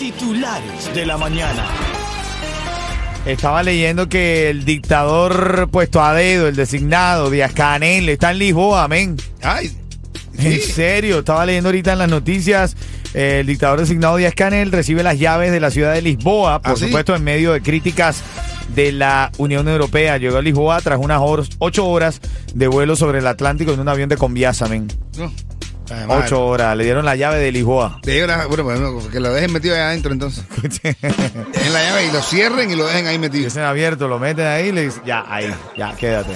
Titulares de la mañana. Estaba leyendo que el dictador puesto a dedo, el designado, Díaz Canel, está en Lisboa, amén. Ay, En serio, estaba leyendo ahorita en las noticias, eh, el dictador designado Díaz Canel recibe las llaves de la ciudad de Lisboa, por ¿Ah, sí? supuesto en medio de críticas de la Unión Europea. Llegó a Lisboa tras unas ocho horas de vuelo sobre el Atlántico en un avión de Conviasa, amén. no. Además, Ocho horas, le dieron la llave de Lisboa. de ahí una- bueno, bueno, que lo dejen metido ahí adentro entonces. en la llave y lo cierren y lo dejen ahí metido. Dicen abierto, lo meten ahí y le dicen, ya, ahí, ya, quédate.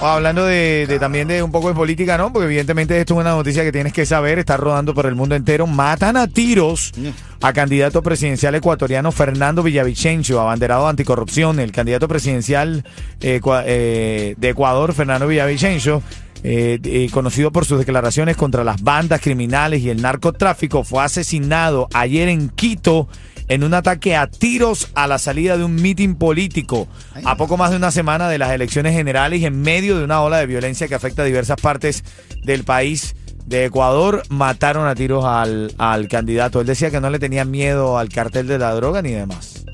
O hablando de, de también de un poco de política, ¿no? Porque evidentemente esto es una noticia que tienes que saber, está rodando por el mundo entero. Matan a tiros a candidato presidencial ecuatoriano Fernando Villavicencio, abanderado anticorrupción. El candidato presidencial eh, eh, de Ecuador, Fernando Villavicencio, eh, eh, conocido por sus declaraciones contra las bandas criminales y el narcotráfico, fue asesinado ayer en Quito en un ataque a tiros a la salida de un mitin político, a poco más de una semana de las elecciones generales y en medio de una ola de violencia que afecta a diversas partes del país de Ecuador, mataron a tiros al, al candidato. Él decía que no le tenía miedo al cartel de la droga ni demás,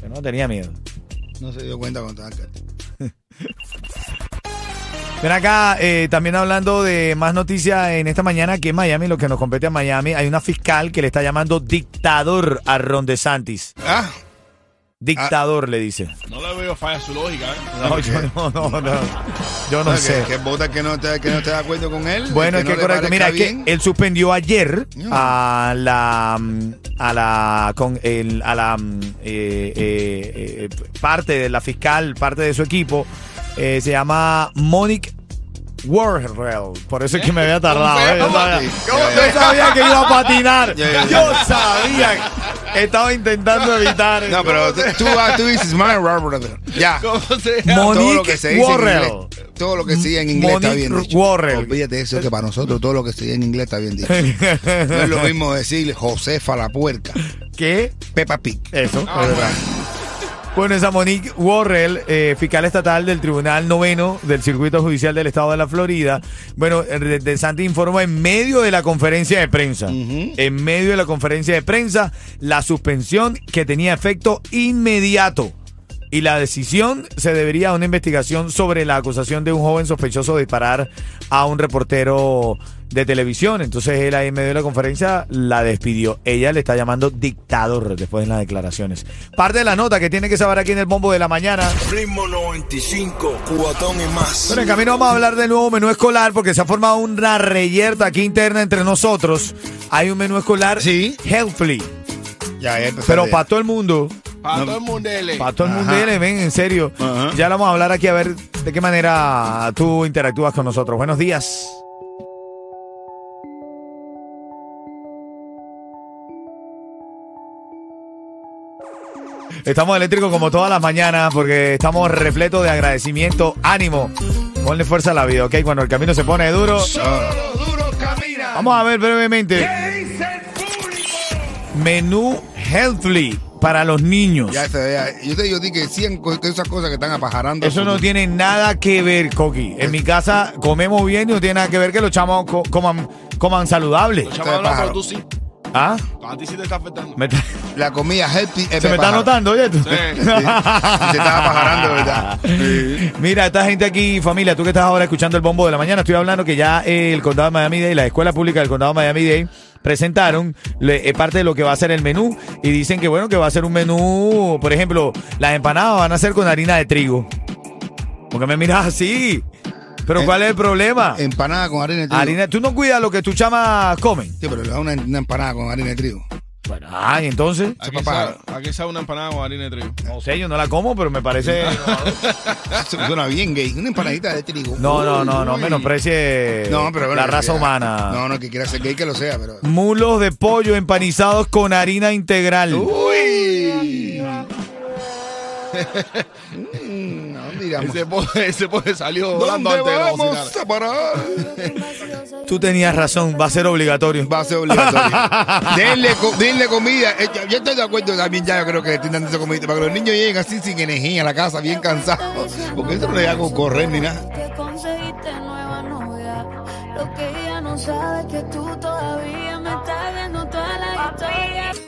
que no tenía miedo. no se dio cuenta cuando estaba acá. Ven acá, eh, también hablando de más noticias en esta mañana, que en Miami, lo que nos compete a Miami, hay una fiscal que le está llamando dictador a Ron DeSantis. Ah, Dictador, le dice. No le veo falla su lógica, ¿eh? No, yo no, no, no. Yo no que- sé. Que, vota que no, está, que no está de acuerdo con él. Bueno, es no que le correcto. Mira, es que él suspendió ayer Mm. a la a la con el a la mm, eh, eh, eh, parte de la fiscal, parte de su equipo, eh, se llama Monique Warrell. Por eso es que me había tardado. ¿Cómo se ¿eh? Yo sabía, yo- que iba a patinar. Yo sabía. Estaba intentando evitar. No, pero tú, tú, ah, tú dices, my brother. Ya. ¿Cómo se llama? Monique todo lo que se dice en Warrell. inglés, todo lo que se dice en inglés está bien dicho. Warrell. Olvídate eso que para nosotros todo lo que se dice en inglés está bien dicho. No es lo mismo decirle Josefa la puerca, ¿Qué? Peppa Pig. Eso, es verdad. Bueno, esa Monique Worrell, eh, fiscal estatal del Tribunal Noveno del Circuito Judicial del Estado de la Florida. Bueno, de, Santi informa en medio de la conferencia de prensa. En medio de la conferencia de prensa, la suspensión que tenía efecto inmediato. Y la decisión se debería a una investigación sobre la acusación de un joven sospechoso de disparar a un reportero de televisión. Entonces él ahí en medio de la conferencia la despidió. Ella le está llamando dictador después de las declaraciones. Parte de la nota que tiene que saber aquí en el bombo de la mañana. Ritmo 95, cubatón y más. Bueno, en camino vamos a hablar del nuevo menú escolar porque se ha formado una reyerta aquí interna entre nosotros. Hay un menú escolar Sí. healthfully, Ya, pero para todo el mundo. Para todo el mundo. Para todo el mundo, viene, ven, en serio. Ajá. Ya lo vamos a hablar aquí a ver de qué manera tú interactúas con nosotros. Buenos días. Estamos eléctricos como todas las mañanas porque estamos repletos de agradecimiento, ánimo. Ponle fuerza a la vida, ¿ok? Cuando el camino se pone duro. Vamos a ver brevemente. Menú Healthly. Para los niños. Ya, se vea. Yo te digo a ti que 100 co- esas cosas que están apajarando. Eso no tiene nada que ver, Coqui. En mi casa comemos bien y no tiene nada que ver que los chamos co- coman, coman saludable. Los chavos hablan, pero tú sí. ¿Ah? A ti sí te está afectando. Me está- La comida healthy es se me está notando, oye. tú? Sí. Sí. Se estaba apajarando, ¿verdad? Sí. Mira, esta gente aquí, familia, tú que estás ahora escuchando el bombo de la mañana, estoy hablando que ya el condado de Miami-Dade, la escuela pública del condado de Miami-Dade, presentaron le- eh, parte de lo que va a ser el menú y dicen que bueno, que va a ser un menú, por ejemplo, las empanadas van a ser con harina de trigo. Porque me miras así. Pero ¿cuál es el problema? Empanada con harina de trigo. Harina, tú no cuidas lo que tus chamas comen. Sí, pero le da una, una empanada con harina de trigo. Bueno, ay, entonces, ¿A qué papá. sabe, a qué sabe una empanada con harina de trigo? no sé, yo no la como, pero me parece... Suena bien gay. Una empanadita de trigo. No, no, no, no menosprecie No, pero bueno, la raza humana. No, no, que quiera ser gay que lo sea, pero. Mulos de pollo empanizados con harina integral. Uy. Mm, ¿A dónde iramos? Ese pobre, ese pobre salió volando ¿Dónde antes de la vamos bocina. a parar? Tú tenías razón, va a ser obligatorio. Va a ser obligatorio. denle, co- denle comida. Eh, Yo estoy de acuerdo también, ya yo creo que estoy dando esa comida para que los niños lleguen así sin energía a la casa, bien cansados. Porque eso no le hago correr ni nada. que conseguiste nueva novia. Lo que ella no sabe es que tú todavía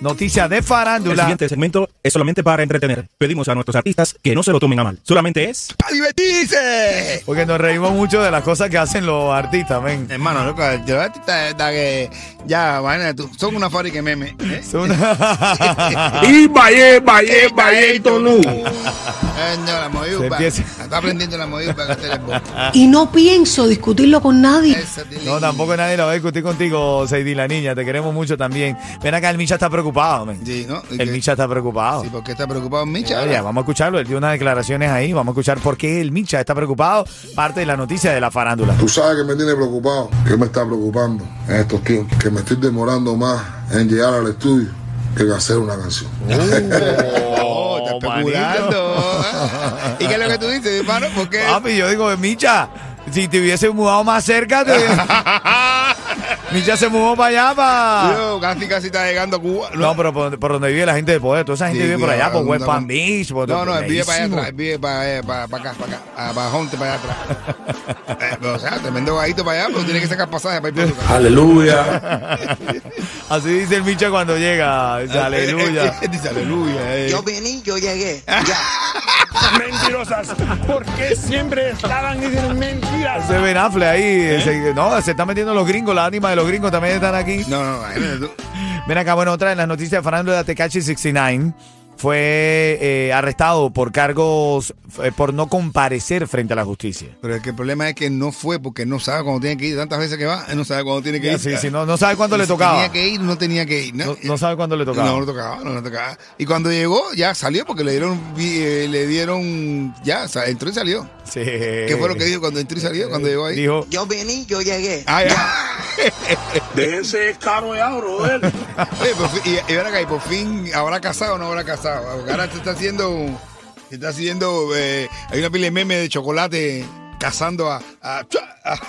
historia. Noticia de El farándula. siguiente segmento es solamente para entretener. Pedimos a nuestros artistas que no se lo tomen a mal. Solamente es... ¡A divertirse! Porque nos reímos mucho de las cosas que hacen los artistas, men. Hermano, loco, yo está, está que ya, tú, son una fábrica de memes. ¿eh? Son una- Y vaya, vaya, vaya, tonú. No, la movió, Se pa. empieza. Está aprendiendo la para. Y no pienso discutirlo con nadie. No, tampoco nadie la va a discutir contigo, Seidi, la niña. Te queremos mucho también. Ven acá, el Micha está preocupado, men. Sí, ¿no? ¿Y El qué? Micha está preocupado. Sí, ¿por qué está preocupado Micha? Oye, vamos a escucharlo. Él dio unas declaraciones ahí. Vamos a escuchar por qué el Micha está preocupado. Parte de la noticia de la farándula. Tú sabes que me tiene preocupado, que me está preocupando en estos tiempos, que me estoy demorando más en llegar al estudio que en hacer una canción. Oh, está especulando. ¿Y qué es lo que tú dices, hermano? ¿Por qué? Papi, yo digo, Micha, si te hubiese mudado más cerca, te... Micha se mudó para allá, para... Yo casi casi está llegando a Cuba. No, pero por, por donde vive la gente de poder. Toda esa gente Sí, vive por allá, por West Palm no. Beach. Por No, no, él vive para allá atrás, él vive para, eh, para, para acá, para acá, a- para Jonte, para allá atrás. Eh, pero, o sea, tremendo gallito para allá, pero tiene que sacar pasaje para ir por su casa. Aleluya. Así dice el Micha cuando llega. Dice, aleluya. Dice aleluya. eh. vení, yo llegué. Mentirosas. ¿Por qué siempre estaban diciendo mentiras? Ese Ben Affleck ahí. se- no, se están metiendo los gringos. Las ánimas de los gringos también están aquí. No, no, tú. Ven acá, bueno, otra de las noticias de Fernando de Tecachi 69 fue eh, arrestado por cargos eh, por no comparecer frente a la justicia. Pero es que el problema es que no fue porque no sabe cuándo tiene que ir. Tantas veces que va, él no sabe cuándo tiene que ir. Sí, sí, no, no sabe cuándo le Si tocaba. Tenía que ir, no tenía que ir. No, no sabe cuándo le tocaba. No, no tocaba, no, no tocaba. Y cuando llegó, ya salió porque le dieron, vi- eh, le dieron, ya, o sea, entró y salió. Sí. ¿Qué fue lo que dijo cuando entró y salió? Cuando llegó ahí. Dijo, Yo vení, yo llegué. Ah, ya. Déjense caro ya, brother. Y, y y por fin, ¿habrá casado o no habrá casado? Ahora se está haciendo, se está haciendo, eh, hay una pila de memes de chocolate cazando a, a, a,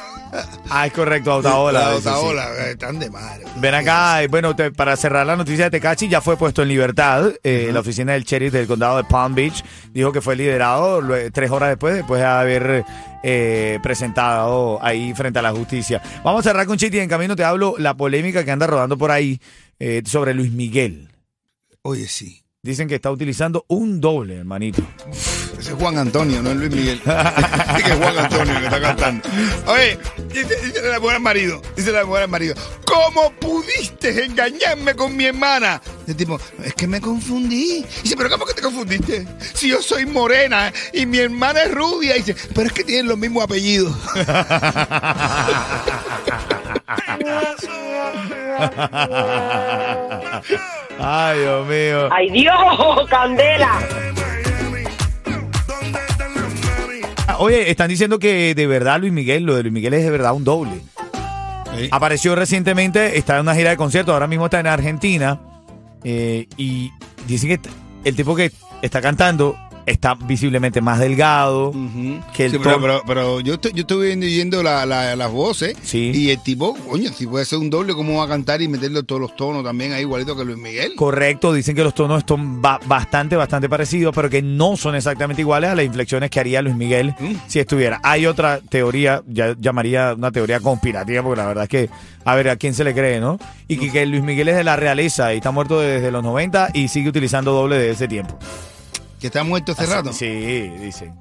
ah, es correcto, a Otaola. a dice, sí. Otaola. Eh, Están de madre. Ven acá, eh, bueno, te- para cerrar la noticia de Tecachi, ya fue puesto en libertad. Eh, La oficina del sheriff del condado de Palm Beach dijo que fue liberado tres horas después, después de haber eh, presentado ahí frente a la justicia. Vamos a cerrar con Chiti. En camino te hablo la polémica que anda rodando por ahí eh, sobre Luis Miguel. Oye, sí. Dicen que está utilizando un doble, hermanito. Ese es Juan Antonio, no es Luis Miguel. Dice que es Juan Antonio que está cantando. Oye, dice, dice la mujer al marido, dice la mujer al marido, ¿cómo pudiste engañarme con mi hermana? El tipo, es que me confundí. Dice, ¿pero cómo que te confundiste? Si yo soy morena y mi hermana es rubia. Dice, pero es que tienen los mismos apellidos. Ay, Dios mío. ¡Ay, Dios! ¡Candela! Oye, están diciendo que de verdad Luis Miguel, lo de Luis Miguel es de verdad un doble. Apareció recientemente, está en una gira de conciertos, ahora mismo está en Argentina. eh, y dicen que el tipo que está cantando está visiblemente más delgado que el Sí, pero, pero, pero yo, estoy, yo estuve viendo, viendo la- la- las voces y el tipo, coño, si puede ser un doble, ¿cómo va a cantar y meterle todos los tonos también ahí igualito que Luis Miguel? Correcto, dicen que los tonos son ba- bastante, bastante parecidos, pero que no son exactamente iguales a las inflexiones que haría Luis Miguel Mm. si estuviera. Hay otra teoría, ya llamaría una teoría conspirativa, porque la verdad es que, a ver, ¿a quién se le cree, no? Y que, que Luis Miguel es de la realeza y está muerto desde los 90 y sigue utilizando doble de ese tiempo. ¿Que está muerto hace rato? Sí, dicen.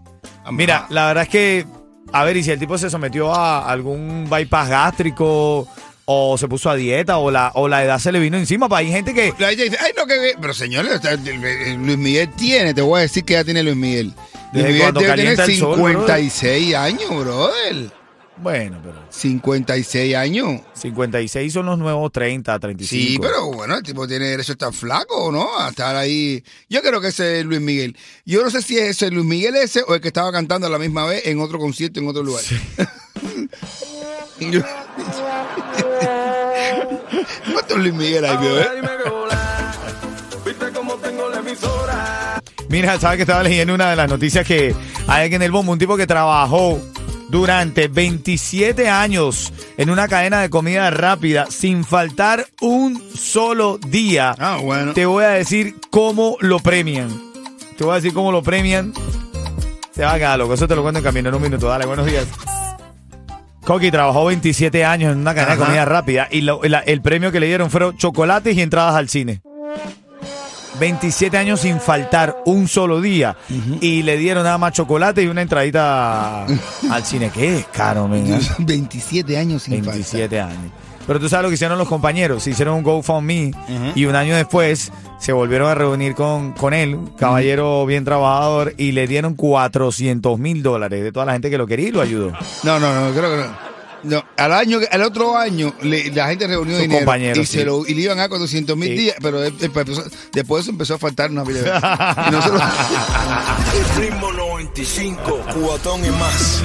Mira, la verdad es que, a ver, y si el tipo se sometió a algún bypass gástrico o se puso a dieta o la, o la edad se le vino encima, pues hay gente que... La gente dice, ay, no, que ve-". Pero señores, Luis Miguel tiene, te voy a decir que ya tiene Luis Miguel. Luis Desde Miguel debe tener calienta el sol, 56 años, brother. Bueno, pero... 56 años. 56 son los nuevos 30, 35. Sí, pero bueno, el tipo tiene derecho a estar flaco, ¿no? A estar ahí. Yo creo que ese es Luis Miguel. Yo no sé si es ese Luis Miguel ese o el que estaba cantando a la misma vez en otro concierto en otro lugar. Yo- ¿Cuántos Luis Miguel hay, vio, eh? Mira, sabes que estaba leyendo una de las noticias que hay aquí en el bombo, un tipo que trabajó durante 27 años en una cadena de comida rápida sin faltar un solo día. Ah, bueno. Te voy a decir cómo lo premian. Te voy a decir cómo lo premian. Se va a quedar loco. Eso te lo cuento en camino en un minuto. Dale, buenos días. Coqui trabajó 27 años en una cadena de comida rápida y lo- la- el premio que le dieron fueron chocolates y entradas al cine. 27 años sin faltar un solo día y le dieron nada más chocolate y una entradita al cine. ¿Qué es caro, men? 27 años sin 27 años. Pero tú sabes lo que hicieron los compañeros. Se hicieron un GoFundMe y un año después se volvieron a reunir con, con él, caballero bien trabajador, y le dieron 400 mil dólares de toda la gente que lo quería y lo ayudó. No, no, no, creo que no. No, al año, al otro año, le- la gente reunió Sus dinero compañeros, y, se sí. lo, y le iban a 400 mil Sí. días, pero él- él empezó- después de eso empezó a faltar una. Y no se lo- Ritmo 95, cubatón y más.